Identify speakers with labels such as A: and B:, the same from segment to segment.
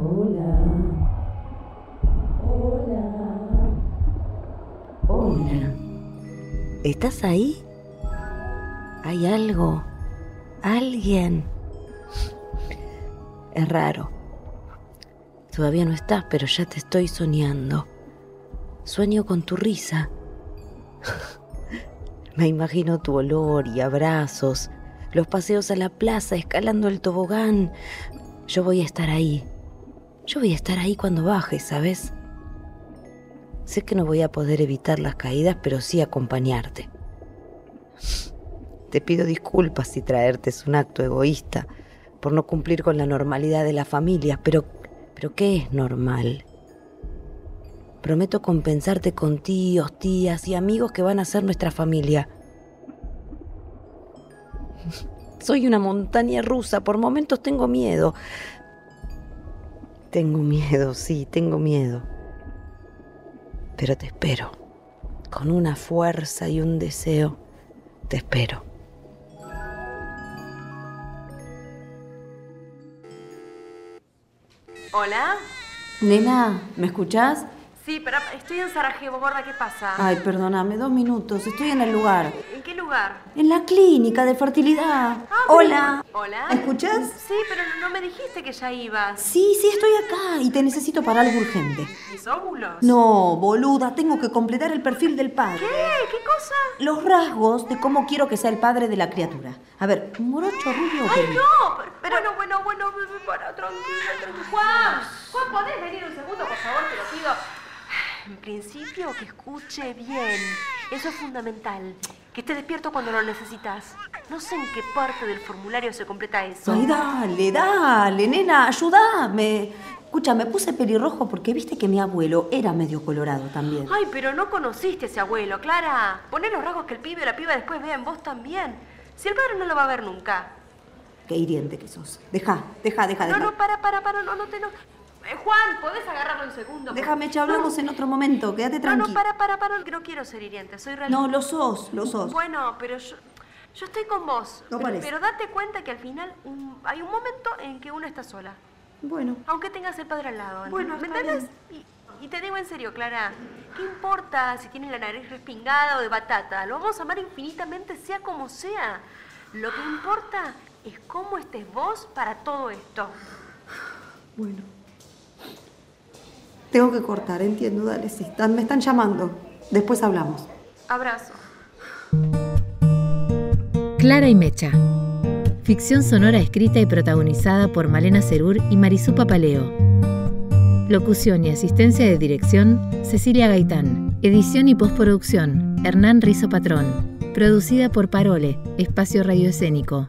A: Hola. ¿Estás ahí? ¿Hay algo? ¿Alguien? Es raro. Todavía no estás, pero ya te estoy soñando. Sueño con tu risa. Me imagino tu olor y abrazos, los paseos a la plaza, escalando el tobogán. Yo voy a estar ahí. Yo voy a estar ahí cuando bajes, ¿sabes? Sé que no voy a poder evitar las caídas, pero sí acompañarte. Te pido disculpas si traerte es un acto egoísta por no cumplir con la normalidad de la familia, pero, pero ¿qué es normal? Prometo compensarte con tíos, tías y amigos que van a ser nuestra familia. Soy una montaña rusa, por momentos tengo miedo. Tengo miedo, sí, tengo miedo. Pero te espero. Con una fuerza y un deseo, te espero.
B: ¿Hola?
C: Nena, ¿me escuchás?
B: Sí, pero estoy en Sarajevo, gorda, ¿qué pasa?
C: Ay, perdóname, dos minutos. Estoy en el lugar.
B: ¿En qué lugar?
C: En la clínica de fertilidad.
B: Ah,
C: Hola.
B: ¿Hola?
C: ¿Me escuchás?
B: Sí, pero no dijiste que ya ibas.
C: Sí, sí, estoy acá y te necesito para algo urgente.
B: ¿Mis óvulos?
C: No, boluda, tengo que completar el perfil del padre.
B: ¿Qué? ¿Qué cosa?
C: Los rasgos de cómo quiero que sea el padre de la criatura. A ver, morocho, rubio.
B: ¡Ay, no! Pero, bueno, bueno, bueno, para, tranquila, tranquila. Juan, Juan, ¿podés venir un segundo, por favor? Te lo pido. En principio, que escuche bien. Eso es fundamental. Que esté despierto cuando lo necesitas. No sé en qué parte del formulario se completa eso.
C: Ay, dale, dale, nena, ayúdame. Escucha, me puse pelirrojo porque viste que mi abuelo era medio colorado también.
B: Ay, pero no conociste a ese abuelo, Clara. Poné los rasgos que el pibe o la piba después vea en vos también. Si el padre no lo va a ver nunca.
C: Qué hiriente que sos. Deja, deja, deja,
B: No,
C: deja.
B: no, para, para, para, no, no te no. Eh, Juan, ¿podés agarrarlo un segundo?
C: Déjame, ya hablamos en otro momento. Quédate
B: No,
C: tranquilo.
B: no, para, para, para, que no quiero ser hiriente, soy realista.
C: No, lo sos, lo sos.
B: Bueno, pero yo, yo estoy con vos.
C: No
B: pero,
C: parece.
B: pero date cuenta que al final un- hay un momento en que uno está sola.
C: Bueno,
B: Aunque tengas el padre al lado.
C: Bueno,
B: ¿Me
C: está
B: entendés? Y, y te digo en serio, Clara, ¿qué importa si tiene la nariz respingada o de batata? Lo vamos a amar infinitamente, sea como sea. Lo que importa es cómo estés vos para todo esto.
C: bueno. Tengo que cortar, entiendo, dale, sí. Me están llamando. Después hablamos.
B: Abrazo.
D: Clara y Mecha. Ficción sonora escrita y protagonizada por Malena Cerur y Marisú Papaleo. Locución y asistencia de dirección, Cecilia Gaitán. Edición y postproducción, Hernán Rizo Patrón. Producida por Parole, Espacio Radioescénico.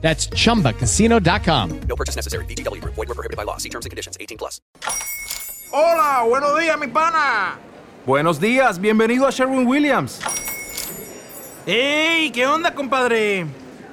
E: That's chumbacasino.com.
F: No purchase necessary. VGW Group. Void were prohibited by law. See terms and conditions. 18 plus.
G: Hola, buenos días, mi pana. Buenos días, bienvenido a Sherwin Williams. ¡Ey! ¿Qué onda, compadre?